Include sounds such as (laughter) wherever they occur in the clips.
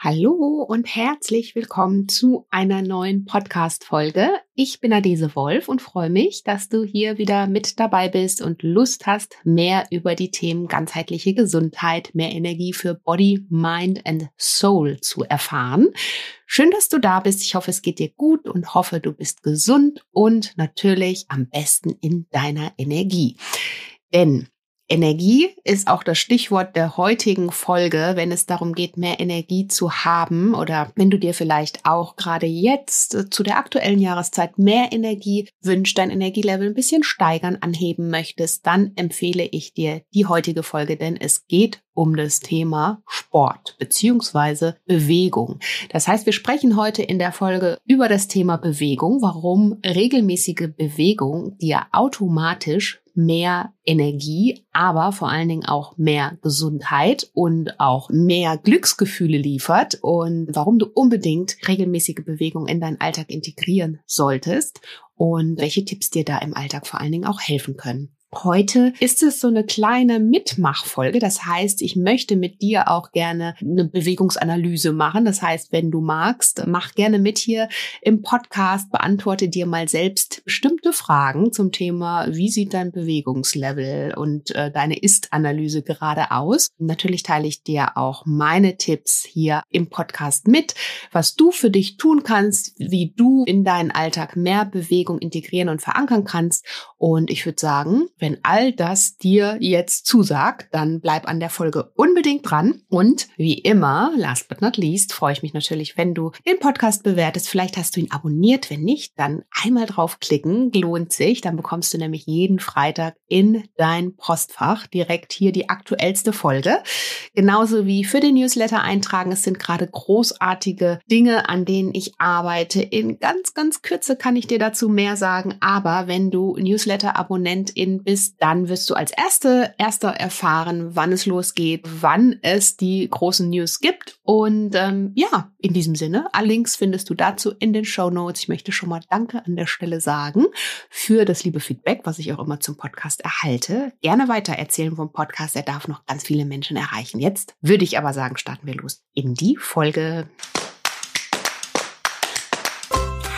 Hallo und herzlich willkommen zu einer neuen Podcast-Folge. Ich bin Adese Wolf und freue mich, dass du hier wieder mit dabei bist und Lust hast, mehr über die Themen ganzheitliche Gesundheit, mehr Energie für Body, Mind and Soul zu erfahren. Schön, dass du da bist. Ich hoffe, es geht dir gut und hoffe, du bist gesund und natürlich am besten in deiner Energie. Denn Energie ist auch das Stichwort der heutigen Folge, wenn es darum geht, mehr Energie zu haben oder wenn du dir vielleicht auch gerade jetzt äh, zu der aktuellen Jahreszeit mehr Energie wünscht, dein Energielevel ein bisschen steigern, anheben möchtest, dann empfehle ich dir die heutige Folge, denn es geht um das Thema Sport beziehungsweise Bewegung. Das heißt, wir sprechen heute in der Folge über das Thema Bewegung, warum regelmäßige Bewegung dir automatisch mehr Energie, aber vor allen Dingen auch mehr Gesundheit und auch mehr Glücksgefühle liefert und warum du unbedingt regelmäßige Bewegung in deinen Alltag integrieren solltest und welche Tipps dir da im Alltag vor allen Dingen auch helfen können. Heute ist es so eine kleine Mitmachfolge. Das heißt, ich möchte mit dir auch gerne eine Bewegungsanalyse machen. Das heißt, wenn du magst, mach gerne mit hier im Podcast, beantworte dir mal selbst bestimmte Fragen zum Thema, wie sieht dein Bewegungslevel und äh, deine Ist-Analyse gerade aus. Natürlich teile ich dir auch meine Tipps hier im Podcast mit, was du für dich tun kannst, wie du in deinen Alltag mehr Bewegung integrieren und verankern kannst. Und ich würde sagen, wenn all das dir jetzt zusagt, dann bleib an der Folge unbedingt dran. Und wie immer, last but not least, freue ich mich natürlich, wenn du den Podcast bewertest. Vielleicht hast du ihn abonniert. Wenn nicht, dann einmal draufklicken. Lohnt sich. Dann bekommst du nämlich jeden Freitag in dein Postfach direkt hier die aktuellste Folge. Genauso wie für den Newsletter eintragen. Es sind gerade großartige Dinge, an denen ich arbeite. In ganz, ganz Kürze kann ich dir dazu mehr sagen. Aber wenn du Newsletter-Abonnentin bist, dann wirst du als Erste, Erster erfahren, wann es losgeht, wann es die großen News gibt. Und ähm, ja, in diesem Sinne, alle Links findest du dazu in den Show Notes. Ich möchte schon mal Danke an der Stelle sagen für das liebe Feedback, was ich auch immer zum Podcast erhalte. Gerne weiter erzählen vom Podcast. Er darf noch ganz viele Menschen erreichen. Jetzt würde ich aber sagen, starten wir los in die Folge.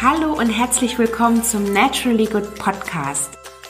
Hallo und herzlich willkommen zum Naturally Good Podcast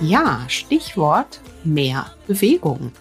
Ja, Stichwort mehr Bewegung.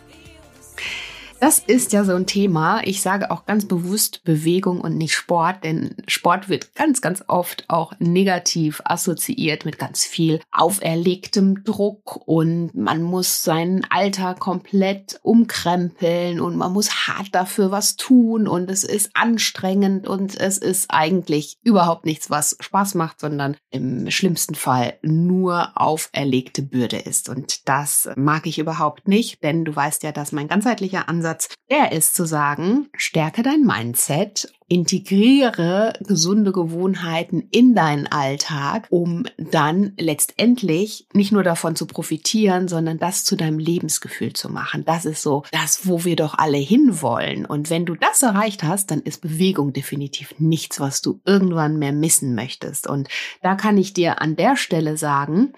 Das ist ja so ein Thema. Ich sage auch ganz bewusst Bewegung und nicht Sport, denn Sport wird ganz, ganz oft auch negativ assoziiert mit ganz viel auferlegtem Druck und man muss seinen Alltag komplett umkrempeln und man muss hart dafür was tun und es ist anstrengend und es ist eigentlich überhaupt nichts, was Spaß macht, sondern im schlimmsten Fall nur auferlegte Bürde ist. Und das mag ich überhaupt nicht, denn du weißt ja, dass mein ganzheitlicher Ansatz Ansatz, der ist zu sagen, stärke dein Mindset, integriere gesunde Gewohnheiten in deinen Alltag, um dann letztendlich nicht nur davon zu profitieren, sondern das zu deinem Lebensgefühl zu machen. Das ist so das, wo wir doch alle hinwollen. Und wenn du das erreicht hast, dann ist Bewegung definitiv nichts, was du irgendwann mehr missen möchtest. Und da kann ich dir an der Stelle sagen,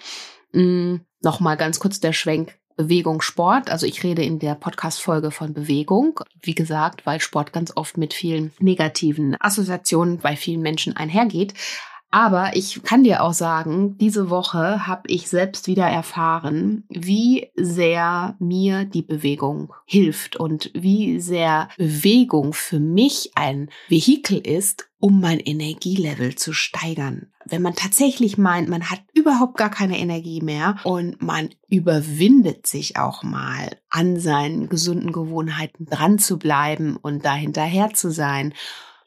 mm, Nochmal ganz kurz der Schwenk Bewegung, Sport. Also ich rede in der Podcast-Folge von Bewegung. Wie gesagt, weil Sport ganz oft mit vielen negativen Assoziationen bei vielen Menschen einhergeht. Aber ich kann dir auch sagen, diese Woche habe ich selbst wieder erfahren, wie sehr mir die Bewegung hilft und wie sehr Bewegung für mich ein Vehikel ist, um mein Energielevel zu steigern. Wenn man tatsächlich meint, man hat überhaupt gar keine Energie mehr und man überwindet sich auch mal an seinen gesunden Gewohnheiten dran zu bleiben und da hinterher zu sein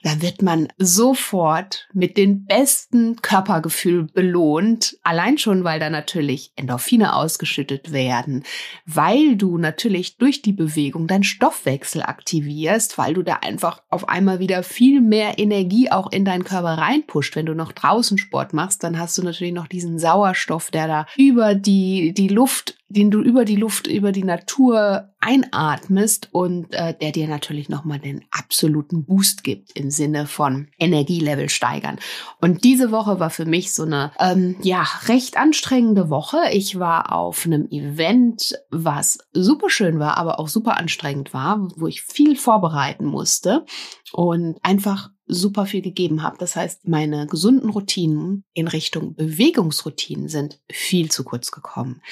dann wird man sofort mit den besten Körpergefühl belohnt. Allein schon, weil da natürlich Endorphine ausgeschüttet werden, weil du natürlich durch die Bewegung deinen Stoffwechsel aktivierst, weil du da einfach auf einmal wieder viel mehr Energie auch in deinen Körper reinpusht. Wenn du noch draußen Sport machst, dann hast du natürlich noch diesen Sauerstoff, der da über die, die Luft den du über die Luft, über die Natur einatmest und äh, der dir natürlich nochmal den absoluten Boost gibt im Sinne von Energielevel steigern. Und diese Woche war für mich so eine ähm, ja recht anstrengende Woche. Ich war auf einem Event, was super schön war, aber auch super anstrengend war, wo ich viel vorbereiten musste und einfach super viel gegeben habe. Das heißt, meine gesunden Routinen in Richtung Bewegungsroutinen sind viel zu kurz gekommen.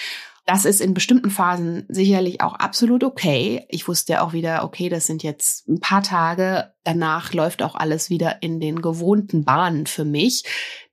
Das ist in bestimmten Phasen sicherlich auch absolut okay. Ich wusste ja auch wieder, okay, das sind jetzt ein paar Tage. Danach läuft auch alles wieder in den gewohnten Bahnen für mich.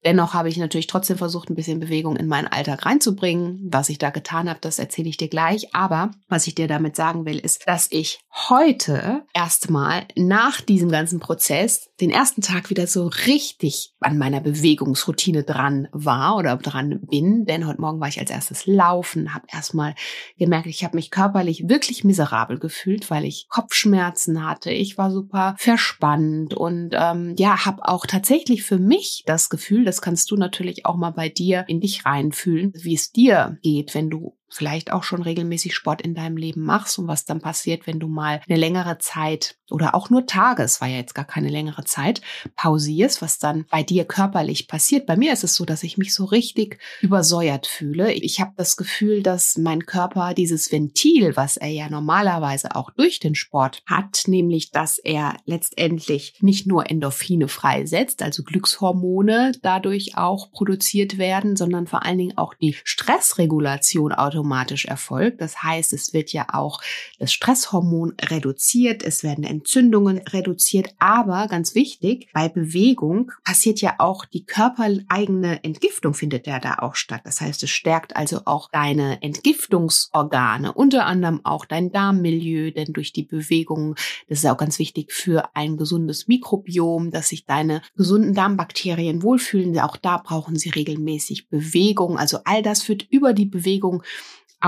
Dennoch habe ich natürlich trotzdem versucht, ein bisschen Bewegung in meinen Alltag reinzubringen. Was ich da getan habe, das erzähle ich dir gleich. Aber was ich dir damit sagen will, ist, dass ich heute erstmal nach diesem ganzen Prozess den ersten Tag wieder so richtig an meiner Bewegungsroutine dran war oder dran bin. Denn heute Morgen war ich als erstes laufen, habe erstmal gemerkt, ich habe mich körperlich wirklich miserabel gefühlt, weil ich Kopfschmerzen hatte. Ich war super verspannt und ähm, ja, habe auch tatsächlich für mich das Gefühl, das kannst du natürlich auch mal bei dir in dich reinfühlen, wie es dir geht, wenn du vielleicht auch schon regelmäßig Sport in deinem Leben machst und was dann passiert, wenn du mal eine längere Zeit oder auch nur Tage, es war ja jetzt gar keine längere Zeit, pausierst, was dann bei dir körperlich passiert. Bei mir ist es so, dass ich mich so richtig übersäuert fühle. Ich habe das Gefühl, dass mein Körper dieses Ventil, was er ja normalerweise auch durch den Sport hat, nämlich dass er letztendlich nicht nur Endorphine freisetzt, also Glückshormone dadurch auch produziert werden, sondern vor allen Dingen auch die Stressregulation automatisch erfolgt. Das heißt, es wird ja auch das Stresshormon reduziert, es werden Entzündungen reduziert, aber ganz wichtig, bei Bewegung passiert ja auch die körpereigene Entgiftung findet ja da auch statt. Das heißt, es stärkt also auch deine Entgiftungsorgane, unter anderem auch dein Darmmilieu, denn durch die Bewegung, das ist auch ganz wichtig für ein gesundes Mikrobiom, dass sich deine gesunden Darmbakterien wohlfühlen. Auch da brauchen sie regelmäßig Bewegung. Also all das führt über die Bewegung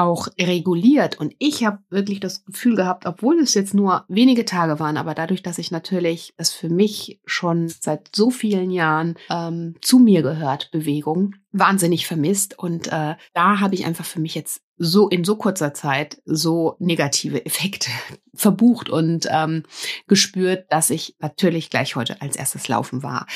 auch reguliert. Und ich habe wirklich das Gefühl gehabt, obwohl es jetzt nur wenige Tage waren, aber dadurch, dass ich natürlich es für mich schon seit so vielen Jahren ähm, zu mir gehört, Bewegung, wahnsinnig vermisst. Und äh, da habe ich einfach für mich jetzt so in so kurzer Zeit so negative Effekte (laughs) verbucht und ähm, gespürt, dass ich natürlich gleich heute als erstes laufen war.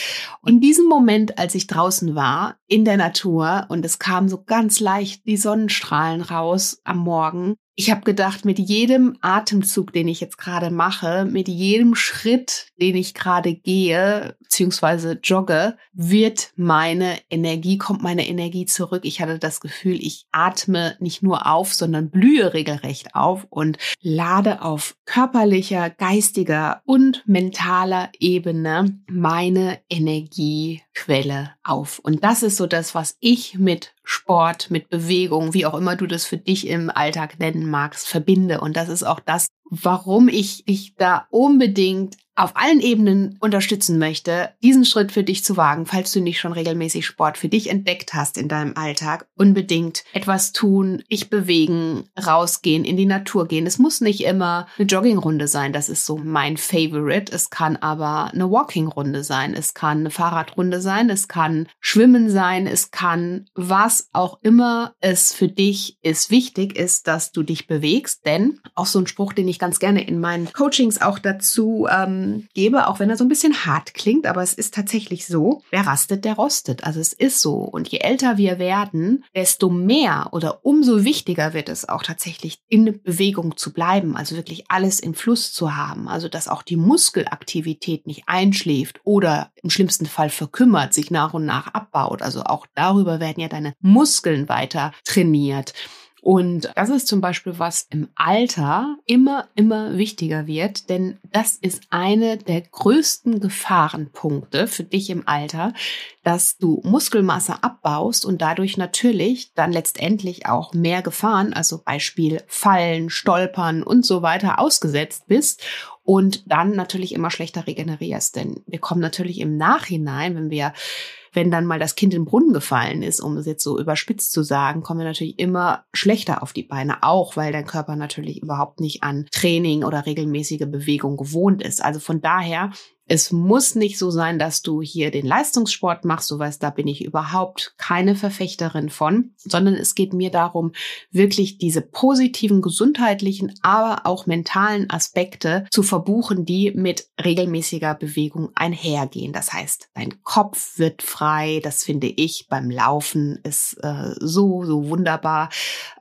Und in diesem Moment, als ich draußen war, in der Natur und es kam so ganz leicht die Sonnenstrahlen raus am Morgen, ich habe gedacht, mit jedem Atemzug, den ich jetzt gerade mache, mit jedem Schritt, den ich gerade gehe, beziehungsweise jogge, wird meine Energie, kommt meine Energie zurück. Ich hatte das Gefühl, ich atme nicht nur auf, sondern blühe regelrecht auf und lade auf körperlicher, geistiger und mentaler Ebene meine Energiequelle auf. Und das ist so das, was ich mit Sport, mit Bewegung, wie auch immer du das für dich im Alltag nennen magst, verbinde. Und das ist auch das, warum ich dich da unbedingt auf allen Ebenen unterstützen möchte, diesen Schritt für dich zu wagen, falls du nicht schon regelmäßig Sport für dich entdeckt hast in deinem Alltag, unbedingt etwas tun, dich bewegen, rausgehen, in die Natur gehen. Es muss nicht immer eine Joggingrunde sein, das ist so mein Favorite. Es kann aber eine Walkingrunde sein, es kann eine Fahrradrunde sein, es kann Schwimmen sein, es kann was auch immer es für dich ist. Wichtig ist, dass du dich bewegst, denn auch so ein Spruch, den ich ganz gerne in meinen Coachings auch dazu ähm, gebe, auch wenn er so ein bisschen hart klingt, aber es ist tatsächlich so, wer rastet, der rostet. Also es ist so. Und je älter wir werden, desto mehr oder umso wichtiger wird es auch tatsächlich in Bewegung zu bleiben, also wirklich alles im Fluss zu haben. Also dass auch die Muskelaktivität nicht einschläft oder im schlimmsten Fall verkümmert, sich nach und nach abbaut. Also auch darüber werden ja deine Muskeln weiter trainiert. Und das ist zum Beispiel, was im Alter immer, immer wichtiger wird, denn das ist eine der größten Gefahrenpunkte für dich im Alter, dass du Muskelmasse abbaust und dadurch natürlich dann letztendlich auch mehr Gefahren, also Beispiel Fallen, Stolpern und so weiter ausgesetzt bist und dann natürlich immer schlechter regenerierst. Denn wir kommen natürlich im Nachhinein, wenn wir wenn dann mal das Kind in den Brunnen gefallen ist, um es jetzt so überspitzt zu sagen, kommen wir natürlich immer schlechter auf die Beine, auch weil dein Körper natürlich überhaupt nicht an Training oder regelmäßige Bewegung gewohnt ist. Also von daher es muss nicht so sein, dass du hier den Leistungssport machst, so weißt, da bin ich überhaupt keine Verfechterin von, sondern es geht mir darum, wirklich diese positiven gesundheitlichen, aber auch mentalen Aspekte zu verbuchen, die mit regelmäßiger Bewegung einhergehen. Das heißt, dein Kopf wird frei, das finde ich beim Laufen ist äh, so, so wunderbar.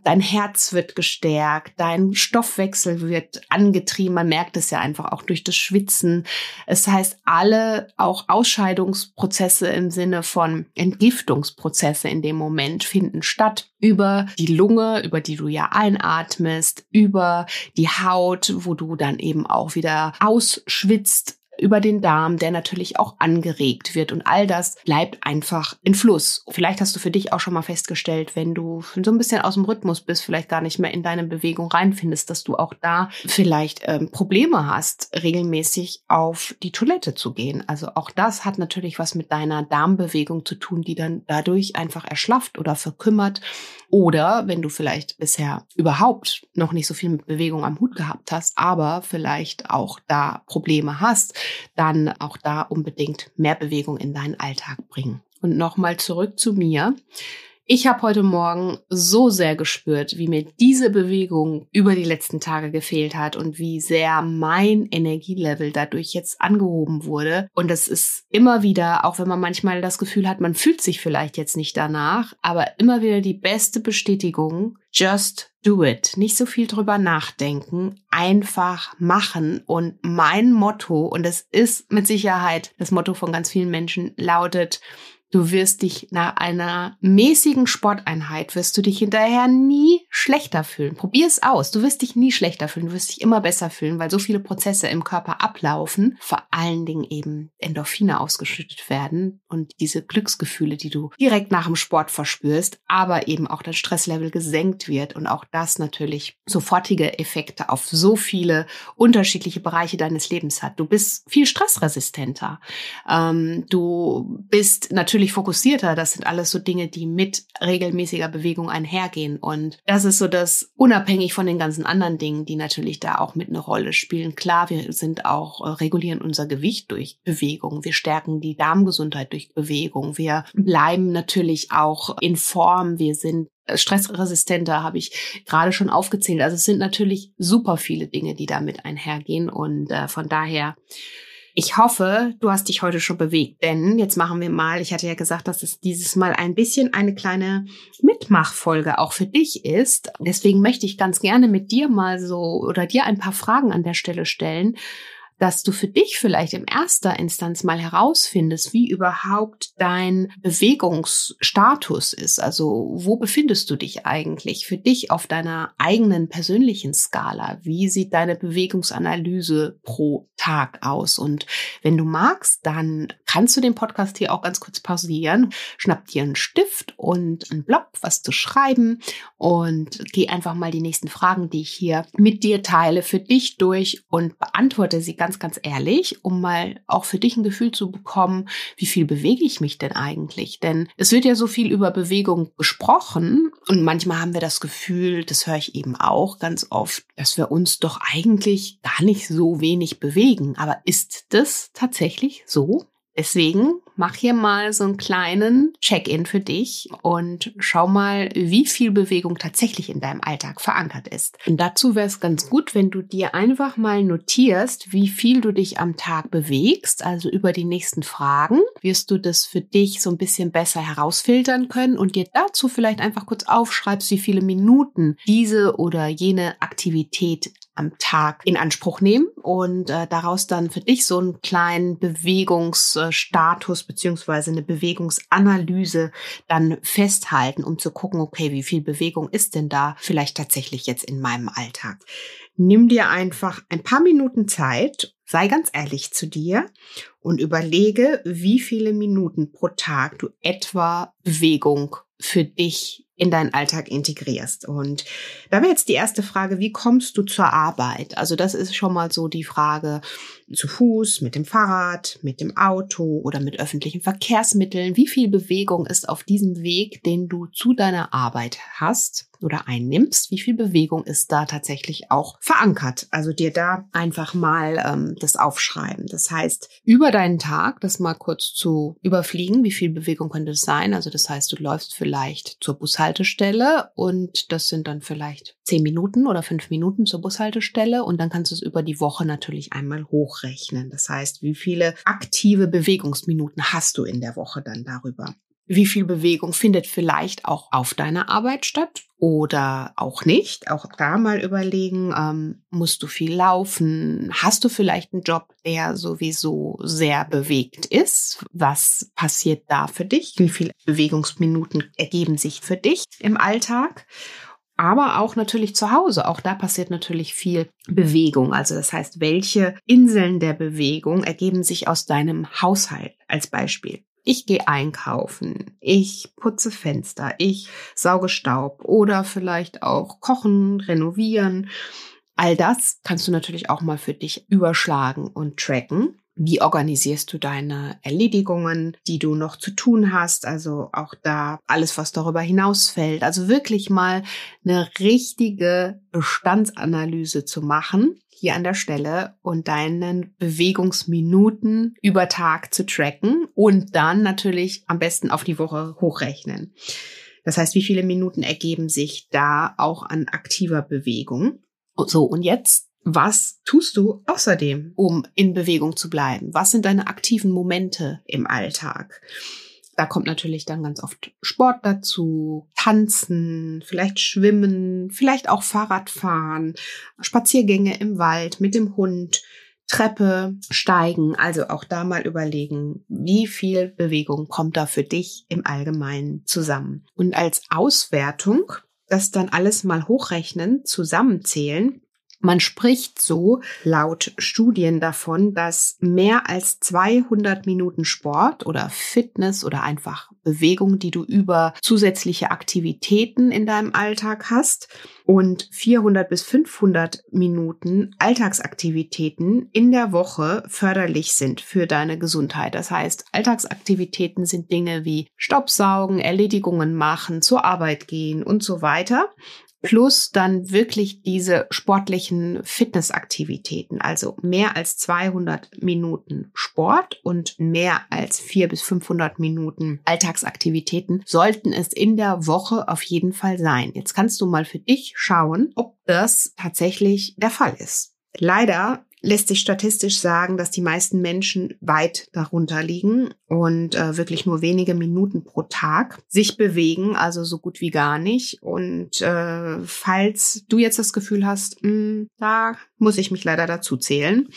Dein Herz wird gestärkt, dein Stoffwechsel wird angetrieben, man merkt es ja einfach auch durch das Schwitzen. Es heißt, alle auch Ausscheidungsprozesse im Sinne von Entgiftungsprozesse in dem Moment finden statt über die Lunge, über die du ja einatmest, über die Haut, wo du dann eben auch wieder ausschwitzt über den Darm, der natürlich auch angeregt wird. Und all das bleibt einfach in Fluss. Vielleicht hast du für dich auch schon mal festgestellt, wenn du so ein bisschen aus dem Rhythmus bist, vielleicht gar nicht mehr in deine Bewegung reinfindest, dass du auch da vielleicht ähm, Probleme hast, regelmäßig auf die Toilette zu gehen. Also auch das hat natürlich was mit deiner Darmbewegung zu tun, die dann dadurch einfach erschlafft oder verkümmert. Oder wenn du vielleicht bisher überhaupt noch nicht so viel mit Bewegung am Hut gehabt hast, aber vielleicht auch da Probleme hast, dann auch da unbedingt mehr Bewegung in deinen Alltag bringen. Und nochmal zurück zu mir. Ich habe heute Morgen so sehr gespürt, wie mir diese Bewegung über die letzten Tage gefehlt hat und wie sehr mein Energielevel dadurch jetzt angehoben wurde. Und es ist immer wieder, auch wenn man manchmal das Gefühl hat, man fühlt sich vielleicht jetzt nicht danach, aber immer wieder die beste Bestätigung, just do it. Nicht so viel drüber nachdenken, einfach machen. Und mein Motto, und es ist mit Sicherheit das Motto von ganz vielen Menschen, lautet, Du wirst dich nach einer mäßigen Sporteinheit, wirst du dich hinterher nie schlechter fühlen. Probier es aus. Du wirst dich nie schlechter fühlen. Du wirst dich immer besser fühlen, weil so viele Prozesse im Körper ablaufen. Vor allen Dingen eben Endorphine ausgeschüttet werden und diese Glücksgefühle, die du direkt nach dem Sport verspürst, aber eben auch dein Stresslevel gesenkt wird und auch das natürlich sofortige Effekte auf so viele unterschiedliche Bereiche deines Lebens hat. Du bist viel stressresistenter. Ähm, du bist natürlich natürlich fokussierter. Das sind alles so Dinge, die mit regelmäßiger Bewegung einhergehen. Und das ist so das unabhängig von den ganzen anderen Dingen, die natürlich da auch mit eine Rolle spielen. Klar, wir sind auch, äh, regulieren unser Gewicht durch Bewegung. Wir stärken die Darmgesundheit durch Bewegung. Wir bleiben natürlich auch in Form. Wir sind äh, stressresistenter, habe ich gerade schon aufgezählt. Also es sind natürlich super viele Dinge, die damit einhergehen. Und äh, von daher ich hoffe, du hast dich heute schon bewegt, denn jetzt machen wir mal, ich hatte ja gesagt, dass es dieses Mal ein bisschen eine kleine Mitmachfolge auch für dich ist. Deswegen möchte ich ganz gerne mit dir mal so oder dir ein paar Fragen an der Stelle stellen, dass du für dich vielleicht im erster Instanz mal herausfindest, wie überhaupt dein Bewegungsstatus ist. Also wo befindest du dich eigentlich für dich auf deiner eigenen persönlichen Skala? Wie sieht deine Bewegungsanalyse pro Tag aus? Und wenn du magst, dann kannst du den Podcast hier auch ganz kurz pausieren, schnapp dir einen Stift und einen Block, was zu schreiben und geh einfach mal die nächsten Fragen, die ich hier mit dir teile, für dich durch und beantworte sie ganz ganz, ganz ehrlich, um mal auch für dich ein Gefühl zu bekommen, wie viel bewege ich mich denn eigentlich? Denn es wird ja so viel über Bewegung gesprochen und manchmal haben wir das Gefühl, das höre ich eben auch ganz oft, dass wir uns doch eigentlich gar nicht so wenig bewegen. Aber ist das tatsächlich so? Deswegen mach hier mal so einen kleinen Check-in für dich und schau mal, wie viel Bewegung tatsächlich in deinem Alltag verankert ist. Und dazu wäre es ganz gut, wenn du dir einfach mal notierst, wie viel du dich am Tag bewegst. Also über die nächsten Fragen wirst du das für dich so ein bisschen besser herausfiltern können und dir dazu vielleicht einfach kurz aufschreibst, wie viele Minuten diese oder jene Aktivität am Tag in Anspruch nehmen und äh, daraus dann für dich so einen kleinen Bewegungsstatus beziehungsweise eine Bewegungsanalyse dann festhalten, um zu gucken, okay, wie viel Bewegung ist denn da vielleicht tatsächlich jetzt in meinem Alltag. Nimm dir einfach ein paar Minuten Zeit, sei ganz ehrlich zu dir und überlege, wie viele Minuten pro Tag du etwa Bewegung für dich in deinen Alltag integrierst. Und da wäre jetzt die erste Frage, wie kommst du zur Arbeit? Also das ist schon mal so die Frage, zu Fuß, mit dem Fahrrad, mit dem Auto oder mit öffentlichen Verkehrsmitteln. Wie viel Bewegung ist auf diesem Weg, den du zu deiner Arbeit hast oder einnimmst? Wie viel Bewegung ist da tatsächlich auch verankert? Also dir da einfach mal ähm, das aufschreiben. Das heißt, über deinen Tag, das mal kurz zu überfliegen, wie viel Bewegung könnte es sein? Also das heißt, du läufst vielleicht zur Bushaltestelle und das sind dann vielleicht zehn Minuten oder fünf Minuten zur Bushaltestelle und dann kannst du es über die Woche natürlich einmal hochrechnen. Das heißt, wie viele aktive Bewegungsminuten hast du in der Woche dann darüber? Wie viel Bewegung findet vielleicht auch auf deiner Arbeit statt oder auch nicht? Auch da mal überlegen, ähm, musst du viel laufen? Hast du vielleicht einen Job, der sowieso sehr bewegt ist? Was passiert da für dich? Wie viele Bewegungsminuten ergeben sich für dich im Alltag? Aber auch natürlich zu Hause. Auch da passiert natürlich viel Bewegung. Also das heißt, welche Inseln der Bewegung ergeben sich aus deinem Haushalt als Beispiel? Ich gehe einkaufen, ich putze Fenster, ich sauge Staub oder vielleicht auch kochen, renovieren. All das kannst du natürlich auch mal für dich überschlagen und tracken. Wie organisierst du deine Erledigungen, die du noch zu tun hast? Also auch da alles, was darüber hinausfällt. Also wirklich mal eine richtige Bestandsanalyse zu machen hier an der Stelle und deinen Bewegungsminuten über Tag zu tracken und dann natürlich am besten auf die Woche hochrechnen. Das heißt, wie viele Minuten ergeben sich da auch an aktiver Bewegung? So, und jetzt was tust du außerdem, um in Bewegung zu bleiben? Was sind deine aktiven Momente im Alltag? Da kommt natürlich dann ganz oft Sport dazu, Tanzen, vielleicht Schwimmen, vielleicht auch Fahrradfahren, Spaziergänge im Wald mit dem Hund, Treppe steigen. Also auch da mal überlegen, wie viel Bewegung kommt da für dich im Allgemeinen zusammen. Und als Auswertung das dann alles mal hochrechnen, zusammenzählen, man spricht so laut Studien davon, dass mehr als 200 Minuten Sport oder Fitness oder einfach Bewegung, die du über zusätzliche Aktivitäten in deinem Alltag hast und 400 bis 500 Minuten Alltagsaktivitäten in der Woche förderlich sind für deine Gesundheit. Das heißt, Alltagsaktivitäten sind Dinge wie Staubsaugen, Erledigungen machen, zur Arbeit gehen und so weiter plus dann wirklich diese sportlichen Fitnessaktivitäten, also mehr als 200 Minuten Sport und mehr als 400 bis 500 Minuten Alltagsaktivitäten sollten es in der Woche auf jeden Fall sein. Jetzt kannst du mal für dich schauen, ob das tatsächlich der Fall ist. Leider lässt sich statistisch sagen, dass die meisten Menschen weit darunter liegen und äh, wirklich nur wenige Minuten pro Tag sich bewegen, also so gut wie gar nicht. Und äh, falls du jetzt das Gefühl hast, mh, hm, da muss ich mich leider dazu zählen,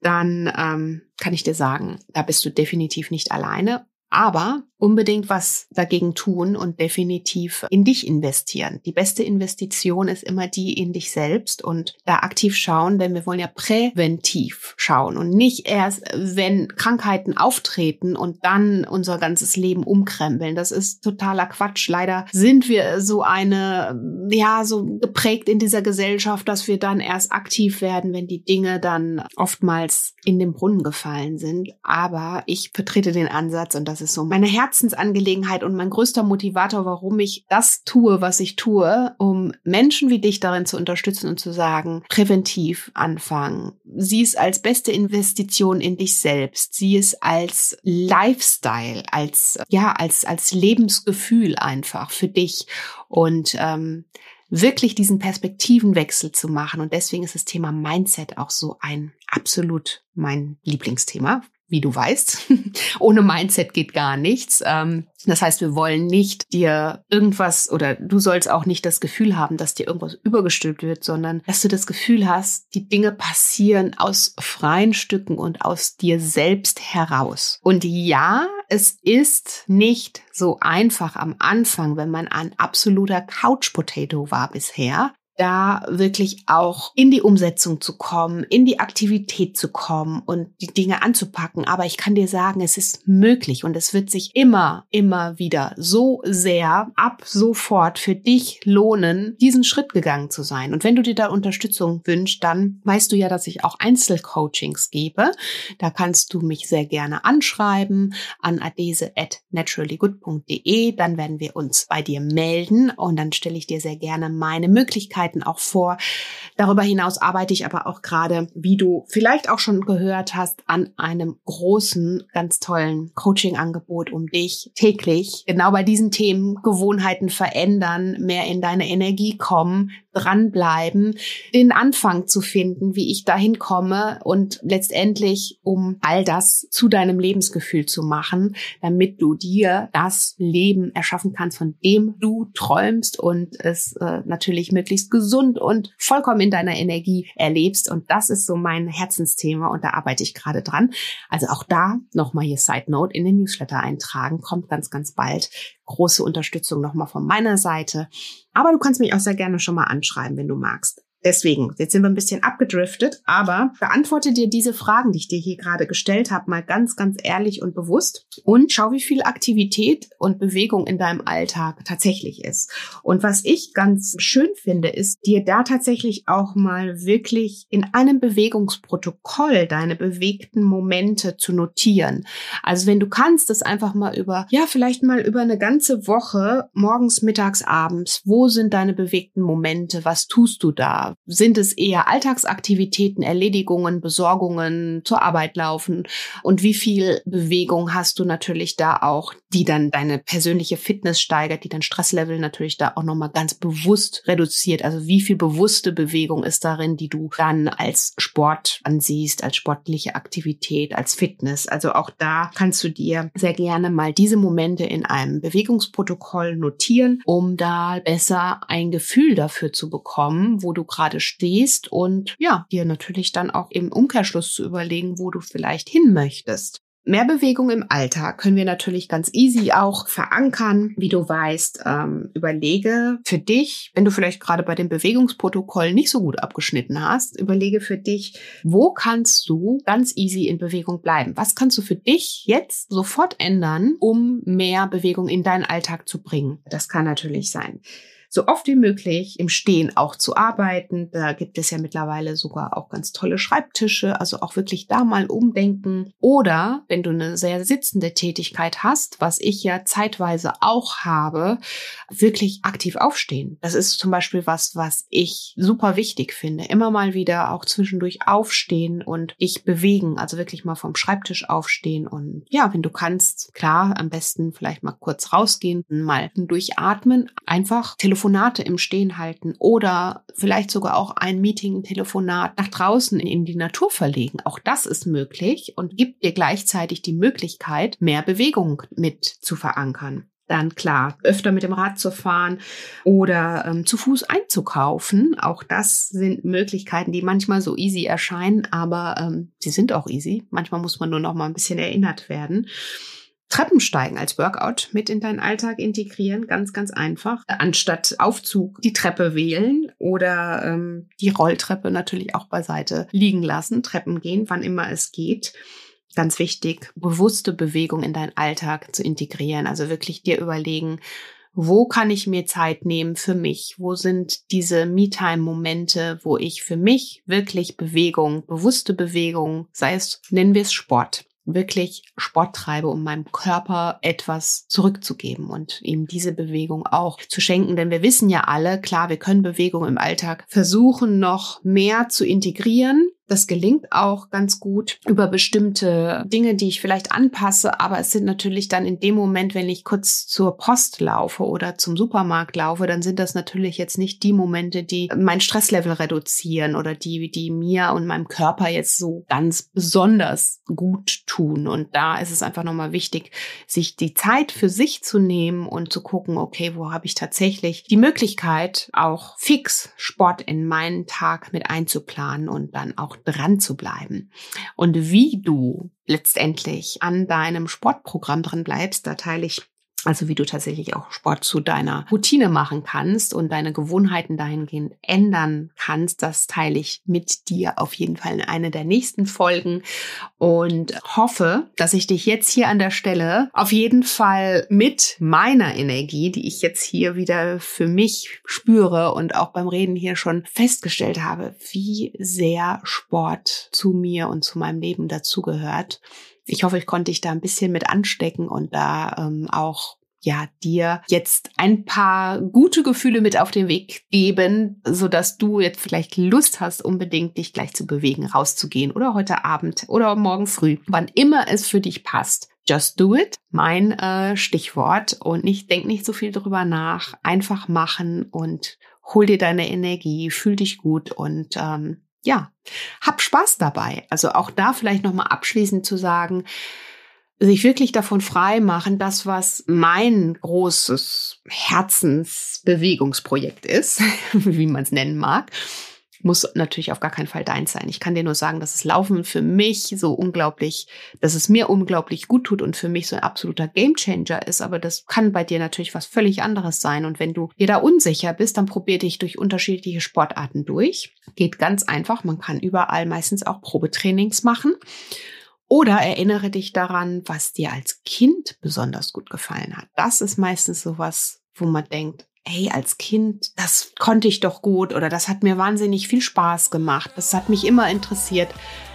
dann ähm, kann ich dir sagen, da bist du definitiv nicht alleine. Aber unbedingt was dagegen tun und definitiv in dich investieren. Die beste Investition ist immer die in dich selbst und da aktiv schauen, denn wir wollen ja präventiv schauen und nicht erst, wenn Krankheiten auftreten und dann unser ganzes Leben umkrempeln. Das ist totaler Quatsch. Leider sind wir so eine, ja, so geprägt in dieser Gesellschaft, dass wir dann erst aktiv werden, wenn die Dinge dann oftmals in den Brunnen gefallen sind. Aber ich vertrete den Ansatz und das ist so meine Herz Herzensangelegenheit und mein größter Motivator, warum ich das tue, was ich tue, um Menschen wie dich darin zu unterstützen und zu sagen, präventiv anfangen. Sieh es als beste Investition in dich selbst. Sieh es als Lifestyle, als, ja, als, als Lebensgefühl einfach für dich. Und, ähm, wirklich diesen Perspektivenwechsel zu machen. Und deswegen ist das Thema Mindset auch so ein absolut mein Lieblingsthema, wie du weißt. (laughs) Ohne Mindset geht gar nichts. Ähm, das heißt, wir wollen nicht dir irgendwas oder du sollst auch nicht das Gefühl haben, dass dir irgendwas übergestülpt wird, sondern dass du das Gefühl hast, die Dinge passieren aus freien Stücken und aus dir selbst heraus. Und ja, es ist nicht so einfach am Anfang, wenn man ein absoluter Couch Potato war bisher, da wirklich auch in die Umsetzung zu kommen, in die Aktivität zu kommen und die Dinge anzupacken. Aber ich kann dir sagen, es ist möglich und es wird sich immer, immer wieder so sehr ab sofort für dich lohnen, diesen Schritt gegangen zu sein. Und wenn du dir da Unterstützung wünschst, dann weißt du ja, dass ich auch Einzelcoachings gebe. Da kannst du mich sehr gerne anschreiben an adese at naturallygood.de. Dann werden wir uns bei dir melden und dann stelle ich dir sehr gerne meine Möglichkeiten Möglichkeiten auch vor. Darüber hinaus arbeite ich aber auch gerade, wie du vielleicht auch schon gehört hast, an einem großen, ganz tollen Coaching-Angebot, um dich täglich genau bei diesen Themen Gewohnheiten verändern, mehr in deine Energie kommen, dranbleiben, den Anfang zu finden, wie ich dahin komme und letztendlich, um all das zu deinem Lebensgefühl zu machen, damit du dir das Leben erschaffen kannst, von dem du träumst und es äh, natürlich möglichst gesund und vollkommen in deiner Energie erlebst. Und das ist so mein Herzensthema und da arbeite ich gerade dran. Also auch da nochmal hier Side Note in den Newsletter eintragen, kommt ganz, ganz bald große Unterstützung nochmal von meiner Seite. Aber du kannst mich auch sehr gerne schon mal anschreiben, wenn du magst. Deswegen, jetzt sind wir ein bisschen abgedriftet, aber beantworte dir diese Fragen, die ich dir hier gerade gestellt habe, mal ganz, ganz ehrlich und bewusst und schau, wie viel Aktivität und Bewegung in deinem Alltag tatsächlich ist. Und was ich ganz schön finde, ist dir da tatsächlich auch mal wirklich in einem Bewegungsprotokoll deine bewegten Momente zu notieren. Also wenn du kannst, das einfach mal über, ja, vielleicht mal über eine ganze Woche, morgens, mittags, abends, wo sind deine bewegten Momente? Was tust du da? Sind es eher Alltagsaktivitäten, Erledigungen, Besorgungen, zur Arbeit laufen? Und wie viel Bewegung hast du natürlich da auch, die dann deine persönliche Fitness steigert, die dein Stresslevel natürlich da auch nochmal ganz bewusst reduziert? Also wie viel bewusste Bewegung ist darin, die du dann als Sport ansiehst, als sportliche Aktivität, als Fitness? Also auch da kannst du dir sehr gerne mal diese Momente in einem Bewegungsprotokoll notieren, um da besser ein Gefühl dafür zu bekommen, wo du gerade stehst und ja, dir natürlich dann auch im Umkehrschluss zu überlegen, wo du vielleicht hin möchtest. Mehr Bewegung im Alltag können wir natürlich ganz easy auch verankern. Wie du weißt, ähm, überlege für dich, wenn du vielleicht gerade bei dem Bewegungsprotokoll nicht so gut abgeschnitten hast, überlege für dich, wo kannst du ganz easy in Bewegung bleiben? Was kannst du für dich jetzt sofort ändern, um mehr Bewegung in deinen Alltag zu bringen? Das kann natürlich sein so oft wie möglich im Stehen auch zu arbeiten. Da gibt es ja mittlerweile sogar auch ganz tolle Schreibtische, also auch wirklich da mal umdenken. Oder wenn du eine sehr sitzende Tätigkeit hast, was ich ja zeitweise auch habe, wirklich aktiv aufstehen. Das ist zum Beispiel was, was ich super wichtig finde. Immer mal wieder auch zwischendurch aufstehen und dich bewegen, also wirklich mal vom Schreibtisch aufstehen und ja, wenn du kannst, klar, am besten vielleicht mal kurz rausgehen, mal durchatmen, einfach telefonieren Telefonate im Stehen halten oder vielleicht sogar auch ein Meeting, ein Telefonat nach draußen in die Natur verlegen. Auch das ist möglich und gibt dir gleichzeitig die Möglichkeit, mehr Bewegung mit zu verankern dann klar, öfter mit dem Rad zu fahren oder ähm, zu Fuß einzukaufen. Auch das sind Möglichkeiten, die manchmal so easy erscheinen, aber ähm, sie sind auch easy. Manchmal muss man nur noch mal ein bisschen erinnert werden. Treppensteigen als Workout mit in deinen Alltag integrieren, ganz, ganz einfach. Anstatt Aufzug die Treppe wählen oder ähm, die Rolltreppe natürlich auch beiseite liegen lassen, Treppen gehen, wann immer es geht. Ganz wichtig, bewusste Bewegung in deinen Alltag zu integrieren. Also wirklich dir überlegen, wo kann ich mir Zeit nehmen für mich? Wo sind diese Me-Time-Momente, wo ich für mich wirklich Bewegung, bewusste Bewegung, sei es, nennen wir es Sport, wirklich Sport treibe, um meinem Körper etwas zurückzugeben und ihm diese Bewegung auch zu schenken. Denn wir wissen ja alle, klar, wir können Bewegung im Alltag versuchen, noch mehr zu integrieren. Das gelingt auch ganz gut über bestimmte Dinge, die ich vielleicht anpasse, aber es sind natürlich dann in dem Moment, wenn ich kurz zur Post laufe oder zum Supermarkt laufe, dann sind das natürlich jetzt nicht die Momente, die mein Stresslevel reduzieren oder die, die mir und meinem Körper jetzt so ganz besonders gut tun. Und da ist es einfach nochmal wichtig, sich die Zeit für sich zu nehmen und zu gucken, okay, wo habe ich tatsächlich die Möglichkeit, auch fix Sport in meinen Tag mit einzuplanen und dann auch dran zu bleiben. Und wie du letztendlich an deinem Sportprogramm dran bleibst, da teile ich Also wie du tatsächlich auch Sport zu deiner Routine machen kannst und deine Gewohnheiten dahingehend ändern kannst, das teile ich mit dir auf jeden Fall in einer der nächsten Folgen. Und hoffe, dass ich dich jetzt hier an der Stelle auf jeden Fall mit meiner Energie, die ich jetzt hier wieder für mich spüre und auch beim Reden hier schon festgestellt habe, wie sehr Sport zu mir und zu meinem Leben dazugehört ich hoffe, ich konnte dich da ein bisschen mit anstecken und da ähm, auch ja dir jetzt ein paar gute Gefühle mit auf den Weg geben, so dass du jetzt vielleicht Lust hast, unbedingt dich gleich zu bewegen, rauszugehen oder heute Abend oder morgen früh, wann immer es für dich passt. Just do it, mein äh, Stichwort. Und nicht denk nicht so viel drüber nach. Einfach machen und hol dir deine Energie, fühl dich gut und ähm, ja, hab Spaß dabei. Also auch da vielleicht nochmal abschließend zu sagen, sich wirklich davon frei machen, das, was mein großes Herzensbewegungsprojekt ist, (laughs) wie man es nennen mag, muss natürlich auf gar keinen Fall deins sein. Ich kann dir nur sagen, dass das Laufen für mich so unglaublich, dass es mir unglaublich gut tut und für mich so ein absoluter Gamechanger ist. Aber das kann bei dir natürlich was völlig anderes sein. Und wenn du dir da unsicher bist, dann probier dich durch unterschiedliche Sportarten durch. Geht ganz einfach. Man kann überall meistens auch Probetrainings machen. Oder erinnere dich daran, was dir als Kind besonders gut gefallen hat. Das ist meistens sowas, wo man denkt, hey, als Kind, das konnte ich doch gut oder das hat mir wahnsinnig viel Spaß gemacht. Das hat mich immer interessiert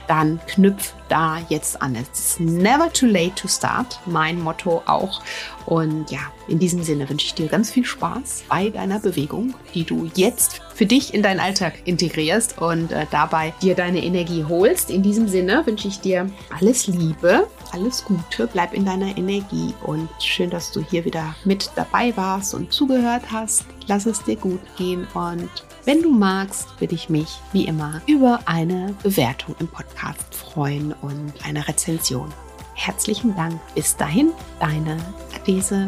dann knüpf da jetzt an. It's never too late to start. Mein Motto auch. Und ja, in diesem Sinne wünsche ich dir ganz viel Spaß bei deiner Bewegung, die du jetzt für dich in deinen Alltag integrierst und äh, dabei dir deine Energie holst. In diesem Sinne wünsche ich dir alles Liebe, alles Gute, bleib in deiner Energie und schön, dass du hier wieder mit dabei warst und zugehört hast. Lass es dir gut gehen und wenn du magst, würde ich mich wie immer über eine Bewertung im Podcast freuen und eine Rezension. Herzlichen Dank. Bis dahin, deine Adese